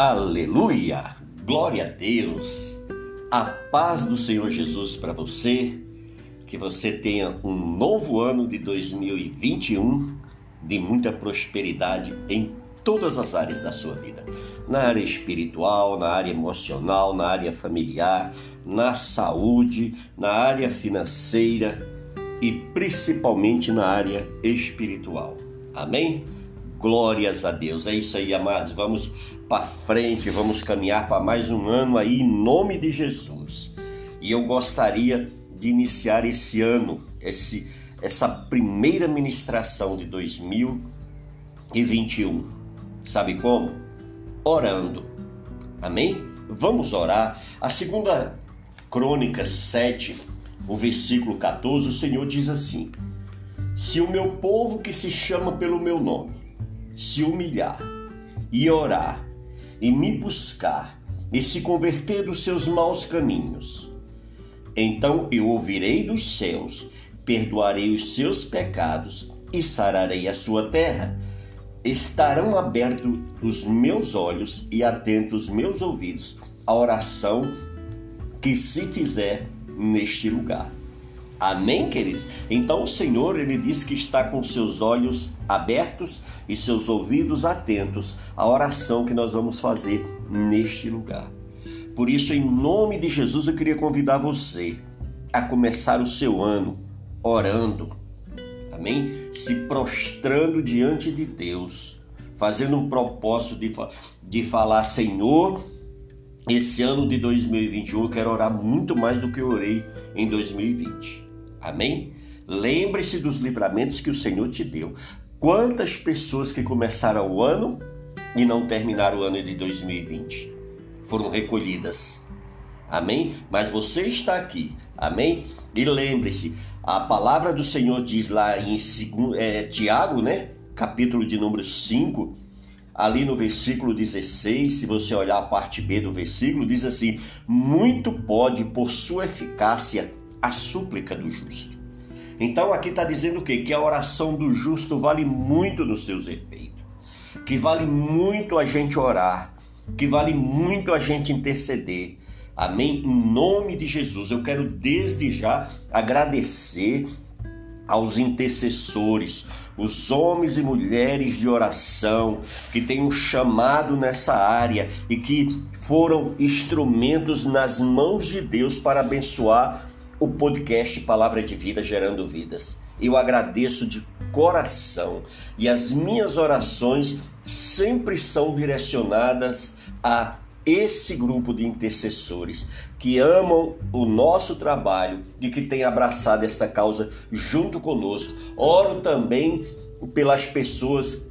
Aleluia! Glória a Deus! A paz do Senhor Jesus para você, que você tenha um novo ano de 2021 de muita prosperidade em todas as áreas da sua vida. Na área espiritual, na área emocional, na área familiar, na saúde, na área financeira e principalmente na área espiritual. Amém? Glórias a Deus. É isso aí, amados. Vamos para frente, vamos caminhar para mais um ano aí em nome de Jesus. E eu gostaria de iniciar esse ano, esse essa primeira ministração de 2021. Sabe como? Orando. Amém? Vamos orar. A segunda Crônica 7, o versículo 14, o Senhor diz assim: Se o meu povo que se chama pelo meu nome se humilhar e orar e me buscar e se converter dos seus maus caminhos, então eu ouvirei dos céus, perdoarei os seus pecados e sararei a sua terra. Estarão abertos os meus olhos e atentos os meus ouvidos à oração que se fizer neste lugar. Amém, queridos? Então o Senhor, ele diz que está com seus olhos abertos e seus ouvidos atentos à oração que nós vamos fazer neste lugar. Por isso, em nome de Jesus, eu queria convidar você a começar o seu ano orando, amém? Se prostrando diante de Deus, fazendo um propósito de, de falar: Senhor, esse ano de 2021 eu quero orar muito mais do que eu orei em 2020. Amém? Lembre-se dos livramentos que o Senhor te deu. Quantas pessoas que começaram o ano e não terminaram o ano de 2020 foram recolhidas. Amém? Mas você está aqui. Amém? E lembre-se, a palavra do Senhor diz lá em é, Tiago, né? Capítulo de número 5, ali no versículo 16, se você olhar a parte B do versículo, diz assim: Muito pode, por sua eficácia, a súplica do justo. Então aqui está dizendo o quê? Que a oração do justo vale muito nos seus efeitos, que vale muito a gente orar, que vale muito a gente interceder. Amém? Em nome de Jesus, eu quero desde já agradecer aos intercessores, os homens e mulheres de oração que têm um chamado nessa área e que foram instrumentos nas mãos de Deus para abençoar o podcast Palavra de Vida Gerando Vidas. Eu agradeço de coração e as minhas orações sempre são direcionadas a esse grupo de intercessores que amam o nosso trabalho e que têm abraçado essa causa junto conosco. Oro também pelas pessoas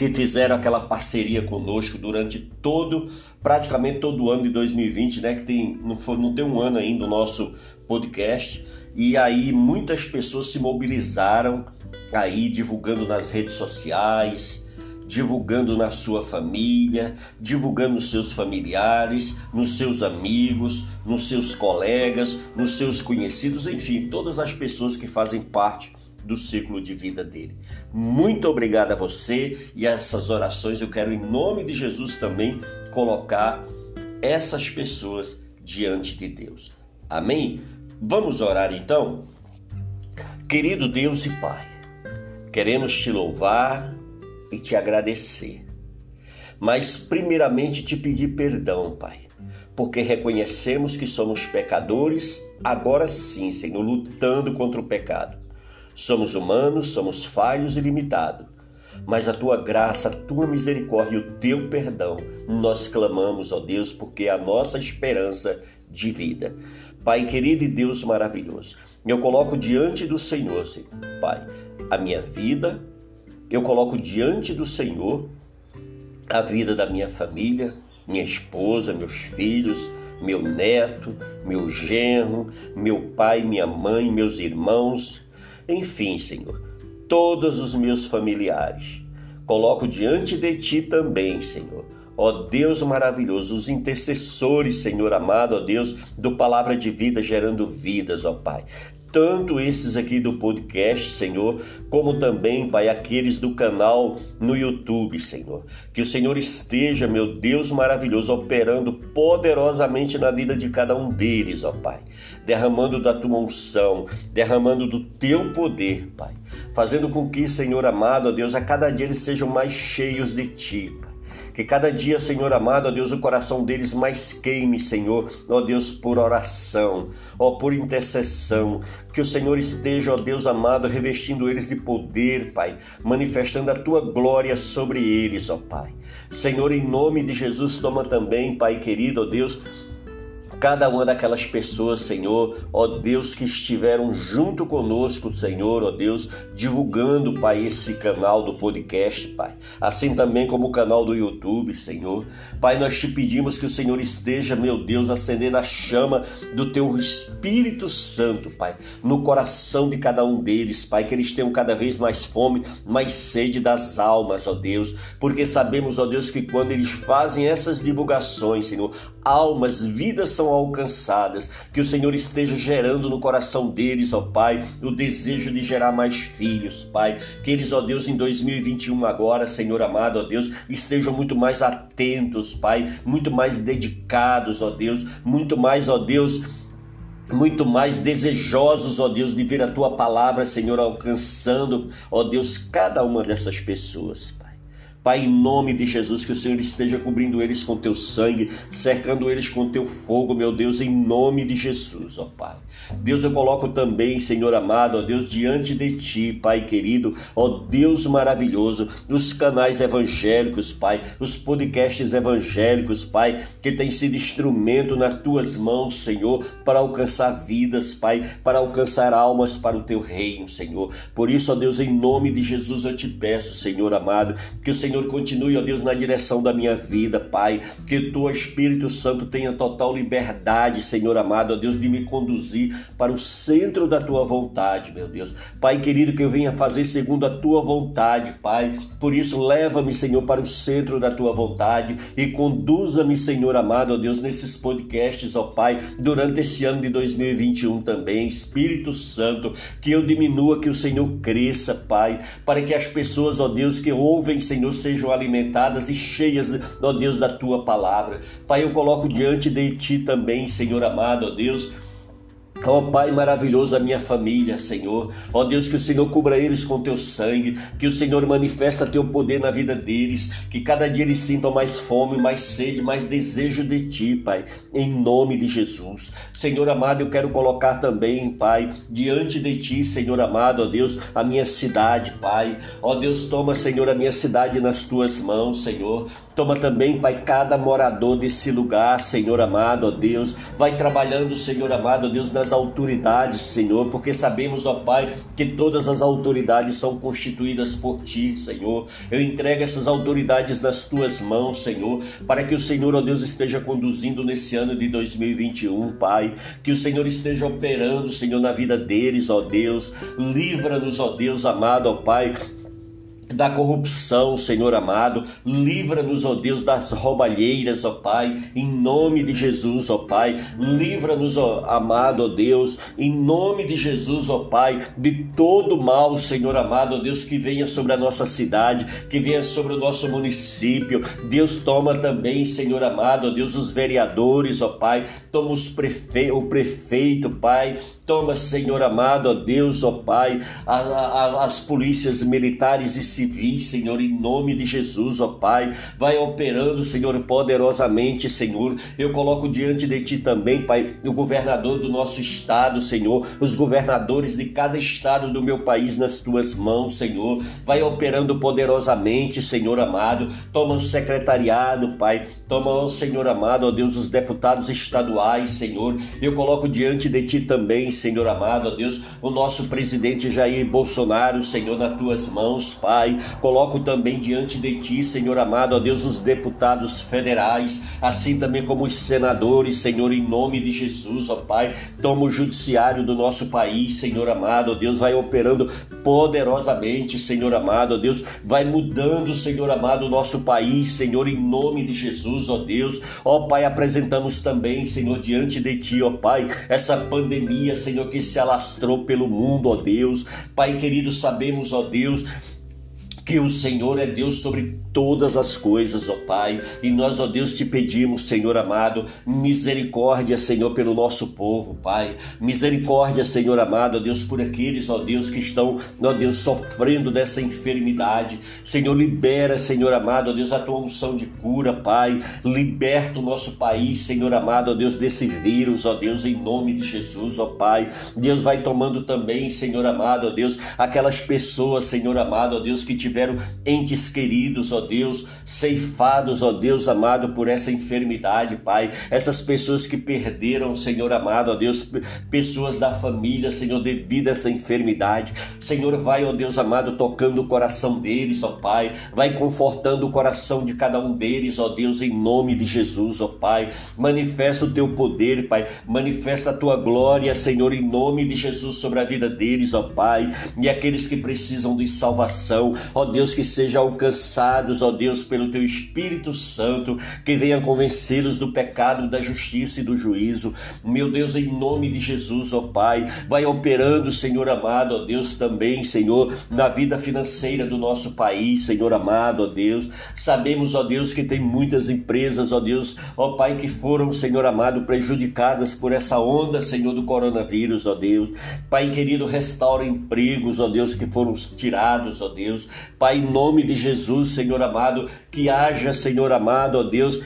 que fizeram aquela parceria conosco durante todo, praticamente todo o ano de 2020, né? Que tem, não, foi, não tem um ano ainda o nosso podcast. E aí muitas pessoas se mobilizaram aí divulgando nas redes sociais, divulgando na sua família, divulgando nos seus familiares, nos seus amigos, nos seus colegas, nos seus conhecidos, enfim, todas as pessoas que fazem parte do ciclo de vida dele. Muito obrigado a você e a essas orações eu quero, em nome de Jesus, também colocar essas pessoas diante de Deus. Amém? Vamos orar então? Querido Deus e Pai, queremos te louvar e te agradecer, mas primeiramente te pedir perdão, Pai, porque reconhecemos que somos pecadores, agora sim, Senhor, lutando contra o pecado. Somos humanos, somos falhos e limitados. Mas a tua graça, a tua misericórdia e o teu perdão, nós clamamos, ó Deus, porque é a nossa esperança de vida. Pai querido e Deus maravilhoso, eu coloco diante do Senhor, Pai, a minha vida, eu coloco diante do Senhor a vida da minha família, minha esposa, meus filhos, meu neto, meu genro, meu pai, minha mãe, meus irmãos, enfim, Senhor, todos os meus familiares. Coloco diante de Ti também, Senhor. Ó Deus maravilhoso, os intercessores, Senhor amado, ó Deus, do Palavra de Vida gerando vidas, ó Pai. Tanto esses aqui do podcast, Senhor, como também, Pai, aqueles do canal no YouTube, Senhor. Que o Senhor esteja, meu Deus maravilhoso, operando poderosamente na vida de cada um deles, ó Pai. Derramando da tua unção, derramando do teu poder, Pai. Fazendo com que, Senhor amado, ó Deus, a cada dia eles sejam mais cheios de ti, Pai. Que cada dia, Senhor amado, ó Deus, o coração deles mais queime, Senhor, ó Deus, por oração, ó por intercessão. Que o Senhor esteja, ó Deus amado, revestindo eles de poder, Pai, manifestando a tua glória sobre eles, ó Pai. Senhor, em nome de Jesus, toma também, Pai querido, ó Deus, cada uma daquelas pessoas, Senhor, ó Deus, que estiveram junto conosco, Senhor, ó Deus, divulgando, Pai, esse canal do podcast, Pai. Assim também como o canal do YouTube, Senhor. Pai, nós te pedimos que o Senhor esteja, meu Deus, acendendo a chama do teu Espírito Santo, Pai, no coração de cada um deles, Pai, que eles tenham cada vez mais fome, mais sede das almas, ó Deus, porque sabemos, ó Deus, que quando eles fazem essas divulgações, Senhor, almas, vidas são alcançadas, que o Senhor esteja gerando no coração deles, ó Pai, o desejo de gerar mais filhos, Pai. Que eles, ó Deus, em 2021 agora, Senhor amado, ó Deus, estejam muito mais atentos, Pai, muito mais dedicados, ó Deus, muito mais, ó Deus, muito mais desejosos, ó Deus, de ver a tua palavra, Senhor, alcançando, ó Deus, cada uma dessas pessoas. Pai, em nome de Jesus, que o Senhor esteja cobrindo eles com teu sangue, cercando eles com teu fogo, meu Deus, em nome de Jesus, ó Pai. Deus, eu coloco também, Senhor amado, ó Deus, diante de ti, Pai querido, ó Deus maravilhoso, os canais evangélicos, Pai, os podcasts evangélicos, Pai, que tem sido instrumento nas tuas mãos, Senhor, para alcançar vidas, Pai, para alcançar almas para o teu reino, Senhor. Por isso, ó Deus, em nome de Jesus, eu te peço, Senhor amado, que o Senhor Senhor, continue, ó Deus, na direção da minha vida, Pai. Que o Espírito Santo tenha total liberdade, Senhor amado, ó Deus, de me conduzir para o centro da tua vontade, meu Deus. Pai querido, que eu venha fazer segundo a tua vontade, Pai. Por isso, leva-me, Senhor, para o centro da tua vontade e conduza-me, Senhor amado, ó Deus, nesses podcasts, ó Pai, durante esse ano de 2021 também. Espírito Santo, que eu diminua, que o Senhor cresça, Pai, para que as pessoas, ó Deus, que ouvem, Senhor, sejam alimentadas e cheias, ó Deus, da tua palavra. Pai, eu coloco diante de ti também, Senhor amado, ó Deus Ó oh, Pai maravilhoso, a minha família, Senhor. Ó oh, Deus, que o Senhor cubra eles com teu sangue, que o Senhor manifesta teu poder na vida deles, que cada dia eles sintam mais fome, mais sede, mais desejo de ti, Pai, em nome de Jesus. Senhor amado, eu quero colocar também, Pai, diante de ti, Senhor amado, ó Deus, a minha cidade, Pai. Ó Deus, toma, Senhor, a minha cidade nas tuas mãos, Senhor. Toma também, Pai, cada morador desse lugar, Senhor amado, ó Deus. Vai trabalhando, Senhor amado, ó Deus, nas autoridades, Senhor, porque sabemos, ó Pai, que todas as autoridades são constituídas por Ti, Senhor. Eu entrego essas autoridades nas Tuas mãos, Senhor, para que o Senhor, ó Deus, esteja conduzindo nesse ano de 2021, Pai. Que o Senhor esteja operando, Senhor, na vida deles, ó Deus. Livra-nos, ó Deus amado, ó Pai da corrupção, Senhor amado. Livra-nos, ó Deus, das roubalheiras, ó Pai, em nome de Jesus, ó Pai. Livra-nos, ó amado, ó Deus, em nome de Jesus, ó Pai, de todo mal, Senhor amado, ó Deus, que venha sobre a nossa cidade, que venha sobre o nosso município. Deus toma também, Senhor amado, ó Deus, os vereadores, ó Pai. Toma os prefe... o prefeito, Pai. Toma, Senhor amado, ó Deus, ó Pai, a, a, as polícias militares e civis, Senhor, em nome de Jesus, ó Pai. Vai operando, Senhor, poderosamente, Senhor. Eu coloco diante de Ti também, Pai, o governador do nosso estado, Senhor, os governadores de cada estado do meu país nas Tuas mãos, Senhor. Vai operando poderosamente, Senhor amado. Toma o secretariado, Pai. Toma, Senhor amado, ó Deus, os deputados estaduais, Senhor. Eu coloco diante de Ti também, Senhor amado, ó Deus, o nosso presidente Jair Bolsonaro, Senhor, nas Tuas mãos, Pai. Pai. Coloco também diante de Ti, Senhor amado, ó Deus, os deputados federais, assim também como os senadores, Senhor, em nome de Jesus, ó Pai. Toma o judiciário do nosso país, Senhor amado, ó Deus, vai operando poderosamente, Senhor amado, ó Deus, vai mudando, Senhor amado, o nosso país, Senhor, em nome de Jesus, ó Deus. Ó Pai, apresentamos também, Senhor, diante de Ti, ó Pai, essa pandemia, Senhor, que se alastrou pelo mundo, ó Deus. Pai querido, sabemos, ó Deus, que o Senhor é Deus sobre todas as coisas, ó Pai. E nós, ó Deus, te pedimos, Senhor amado, misericórdia, Senhor, pelo nosso povo, Pai. Misericórdia, Senhor amado, ó Deus, por aqueles, ó Deus, que estão, ó Deus, sofrendo dessa enfermidade. Senhor, libera, Senhor amado, ó Deus, a tua unção de cura, Pai. Liberta o nosso país, Senhor amado, ó Deus, desse vírus, ó Deus, em nome de Jesus, ó Pai. Deus vai tomando também, Senhor amado, ó Deus, aquelas pessoas, Senhor amado, ó Deus, que tiveram tiveram entes queridos, ó Deus, ceifados, ó Deus amado, por essa enfermidade, Pai. Essas pessoas que perderam, Senhor amado, ó Deus, pessoas da família, Senhor, devido a essa enfermidade. Senhor, vai, ó Deus amado, tocando o coração deles, ó Pai. Vai confortando o coração de cada um deles, ó Deus, em nome de Jesus, ó Pai. Manifesta o teu poder, Pai. Manifesta a tua glória, Senhor, em nome de Jesus sobre a vida deles, ó Pai. E aqueles que precisam de salvação, ó Deus, que sejam alcançados, ó Deus, pelo teu Espírito Santo, que venha convencê-los do pecado, da justiça e do juízo. Meu Deus, em nome de Jesus, ó Pai, vai operando, Senhor amado, ó Deus, também, Senhor, na vida financeira do nosso país, Senhor amado, ó Deus. Sabemos, ó Deus, que tem muitas empresas, ó Deus, ó Pai, que foram, Senhor amado, prejudicadas por essa onda, Senhor, do coronavírus, ó Deus. Pai querido, restaura empregos, ó Deus, que foram tirados, ó Deus. Pai, em nome de Jesus, Senhor amado, que haja, Senhor amado, ó Deus,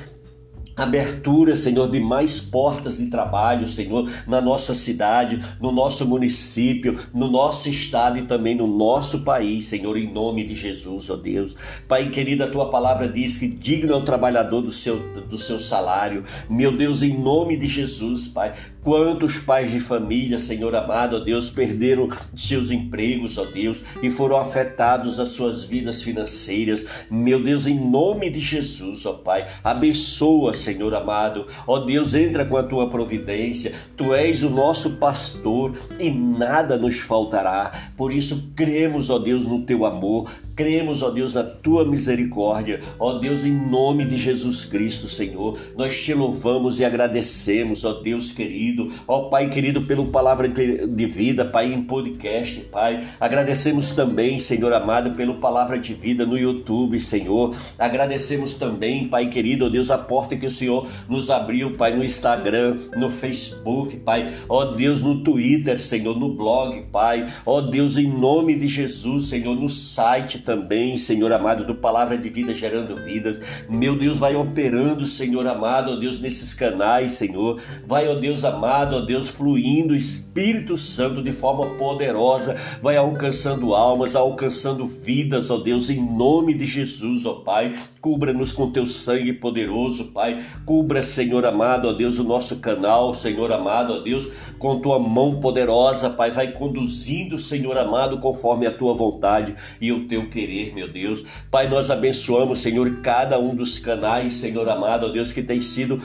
abertura, Senhor, de mais portas de trabalho, Senhor, na nossa cidade, no nosso município, no nosso estado e também no nosso país, Senhor, em nome de Jesus, ó Deus. Pai querido, a tua palavra diz que digno é o trabalhador do seu, do seu salário. Meu Deus, em nome de Jesus, Pai, quantos pais de família, Senhor amado, ó Deus, perderam seus empregos, ó Deus, e foram afetados as suas vidas financeiras. Meu Deus, em nome de Jesus, ó Pai, abençoa, Senhor amado. Ó Deus, entra com a tua providência. Tu és o nosso pastor e nada nos faltará. Por isso, cremos, ó Deus, no teu amor. Cremos, ó Deus, na tua misericórdia. Ó Deus, em nome de Jesus Cristo, Senhor, nós te louvamos e agradecemos, ó Deus querido. Ó Pai querido, pelo palavra de vida, Pai, em podcast, Pai. Agradecemos também, Senhor amado, pelo palavra de vida no YouTube, Senhor. Agradecemos também, Pai querido, ó Deus, a porta que o Senhor nos abriu, Pai, no Instagram, no Facebook, Pai. Ó Deus, no Twitter, Senhor, no blog, Pai. Ó Deus, em nome de Jesus, Senhor, no site também, Senhor amado, do Palavra de Vida gerando vidas. Meu Deus, vai operando, Senhor amado, ó Deus, nesses canais, Senhor. Vai, ó Deus amado, ó Deus, fluindo Espírito Santo de forma poderosa, vai alcançando almas, alcançando vidas, ó Deus, em nome de Jesus, ó Pai. Cubra-nos com teu sangue poderoso, Pai. Cubra, Senhor amado, ó Deus, o nosso canal, Senhor amado, ó Deus, com tua mão poderosa, Pai. Vai conduzindo, Senhor amado, conforme a tua vontade e o teu querer, meu Deus. Pai, nós abençoamos, Senhor, cada um dos canais, Senhor amado, ó Deus, que tem sido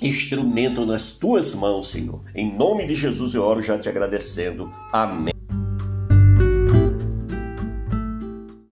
instrumento nas tuas mãos, Senhor. Em nome de Jesus eu oro já te agradecendo. Amém.